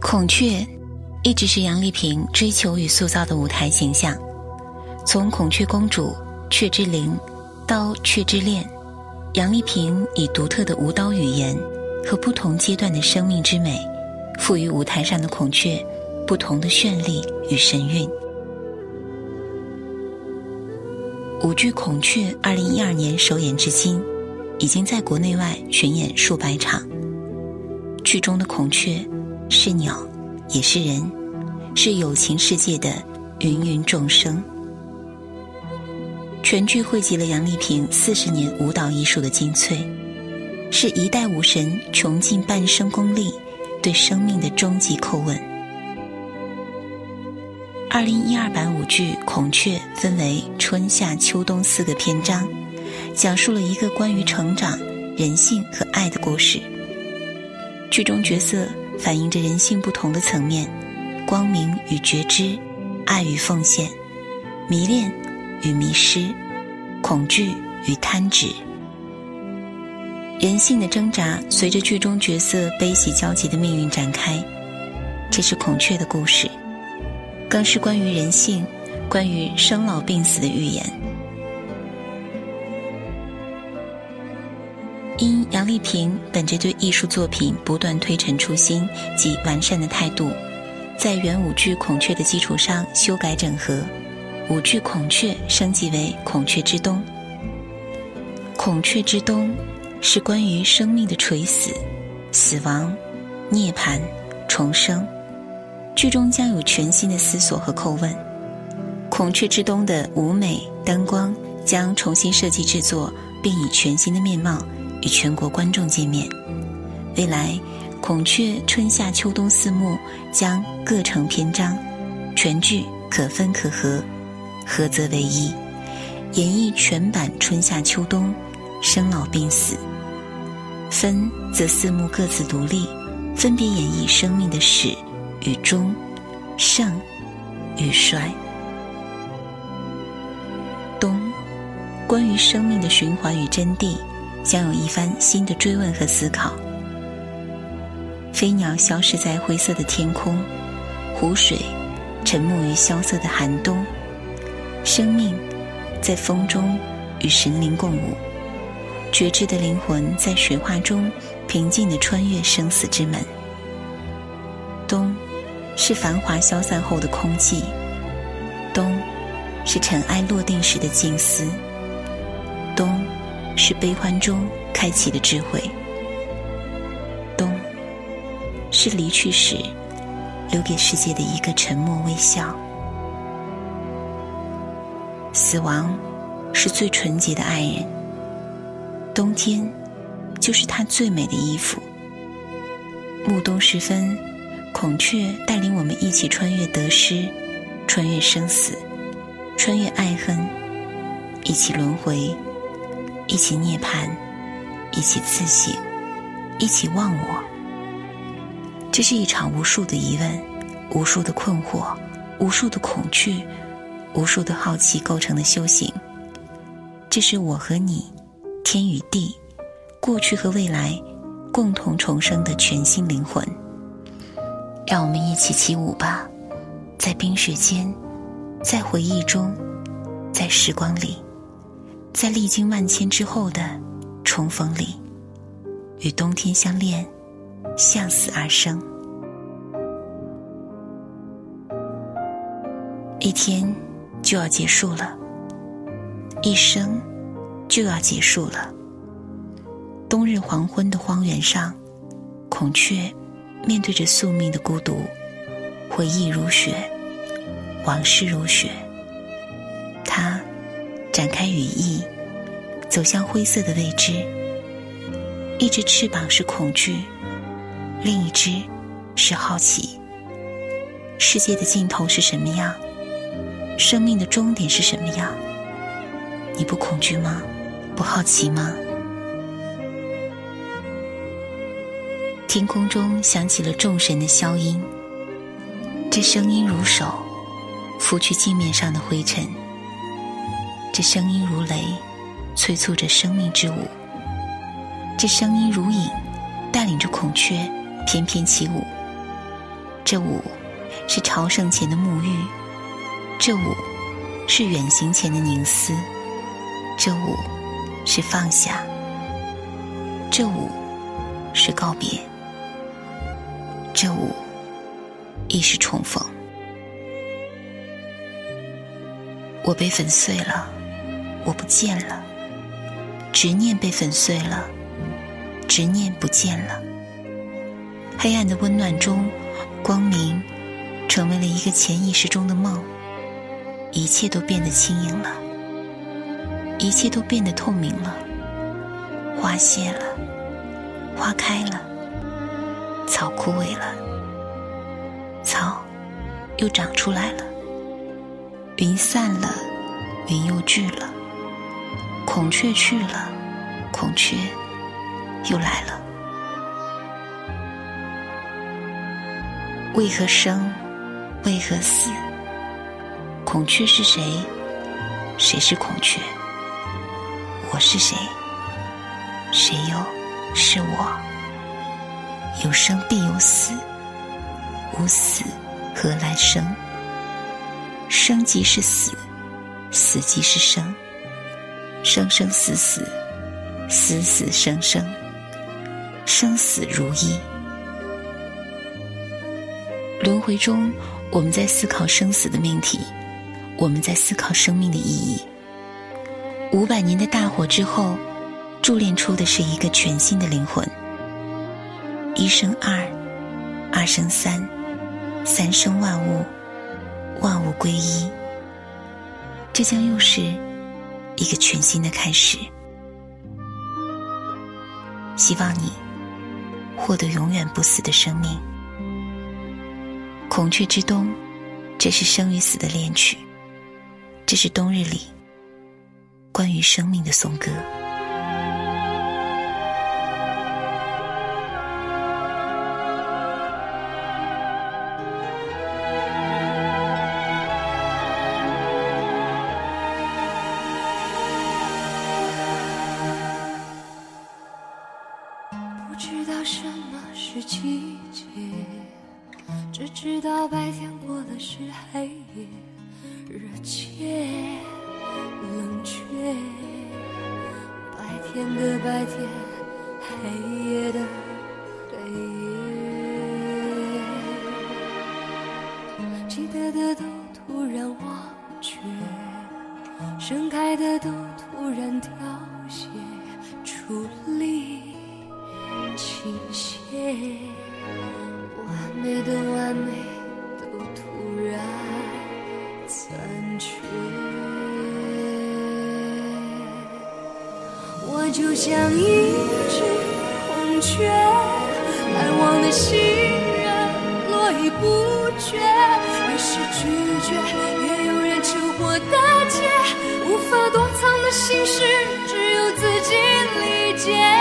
孔雀一直是杨丽萍追求与塑造的舞台形象。从孔雀公主、雀之灵到雀之恋，杨丽萍以独特的舞蹈语言和不同阶段的生命之美，赋予舞台上的孔雀不同的绚丽与神韵。舞剧《孔雀》二零一二年首演至今，已经在国内外巡演数百场。剧中的孔雀是鸟，也是人，是有情世界的芸芸众生。全剧汇集了杨丽萍四十年舞蹈艺术的精粹，是一代舞神穷尽半生功力对生命的终极叩问。二零一二版舞剧《孔雀》分为春夏秋冬四个篇章，讲述了一个关于成长、人性和爱的故事。剧中角色反映着人性不同的层面：光明与觉知，爱与奉献，迷恋与迷失，恐惧与贪执。人性的挣扎随着剧中角色悲喜交集的命运展开。这是孔雀的故事。更是关于人性、关于生老病死的预言。因杨丽萍本着对艺术作品不断推陈出新及完善的态度，在原舞剧《孔雀》的基础上修改整合，舞剧《孔雀》升级为《孔雀之冬》。《孔雀之冬》是关于生命的垂死、死亡、涅槃、重生。剧中将有全新的思索和叩问，《孔雀之冬》的舞美灯光将重新设计制作，并以全新的面貌与全国观众见面。未来，《孔雀》春夏秋冬四幕将各成篇章，全剧可分可合，合则为一，演绎全版春夏秋冬生老病死；分则四幕各自独立，分别演绎生命的始。与终，盛与衰，冬，关于生命的循环与真谛，将有一番新的追问和思考。飞鸟消失在灰色的天空，湖水沉没于萧瑟的寒冬，生命在风中与神灵共舞，觉知的灵魂在水花中平静地穿越生死之门。冬。是繁华消散后的空寂，冬是尘埃落定时的静思，是悲欢中开启的智慧，冬是离去时留给世界的一个沉默微笑。死亡是最纯洁的爱人，冬天就是他最美的衣服。暮冬时分。孔雀带领我们一起穿越得失，穿越生死，穿越爱恨，一起轮回，一起涅槃，一起自省，一起忘我。这是一场无数的疑问，无数的困惑，无数的恐惧，无数的好奇构成的修行。这是我和你，天与地，过去和未来，共同重生的全新灵魂。让我们一起起舞吧，在冰雪间，在回忆中，在时光里，在历经万千之后的重逢里，与冬天相恋，向死而生。一天就要结束了，一生就要结束了。冬日黄昏的荒原上，孔雀。面对着宿命的孤独，回忆如雪，往事如雪。展开羽翼，走向灰色的未知。一只翅膀是恐惧，另一只是好奇。世界的尽头是什么样？生命的终点是什么样？你不恐惧吗？不好奇吗？天空中响起了众神的箫音，这声音如手，拂去镜面上的灰尘；这声音如雷，催促着生命之舞；这声音如影，带领着孔雀翩翩起舞；这舞是朝圣前的沐浴，这舞是远行前的凝思，这舞是放下，这舞是告别，这舞亦是重逢。我被粉碎了，我不见了，执念被粉碎了，执念不见了。黑暗的温暖中，光明成为了一个潜意识中的梦，一切都变得轻盈了，一切都变得透明了。花谢了，花开了，草枯萎了，草又长出来了。云散了，云又聚了。孔雀去了，孔雀又来了。为何生？为何死？孔雀是谁？谁是孔雀？我是谁？谁又是我？有生必有死，无死何来生？生即是死，死即是生，生生死死，死死生生，生死如一。轮回中，我们在思考生死的命题，我们在思考生命的意义。五百年的大火之后，铸炼出的是一个全新的灵魂。一生二，二生三，三生万物。万物归一，这将又是一个全新的开始。希望你获得永远不死的生命。孔雀之冬，这是生与死的恋曲，这是冬日里关于生命的颂歌。季节只知道白天过了是黑夜，热切冷却，白天的白天，黑夜的黑夜，记得的都突然忘却，盛开的都突然凋谢，伫立倾泻。完美的完美都突然残缺，我就像一只孔雀，来往的行人络绎不绝，越是拒绝，越有人趁火打劫，无法躲藏的心事，只有自己理解。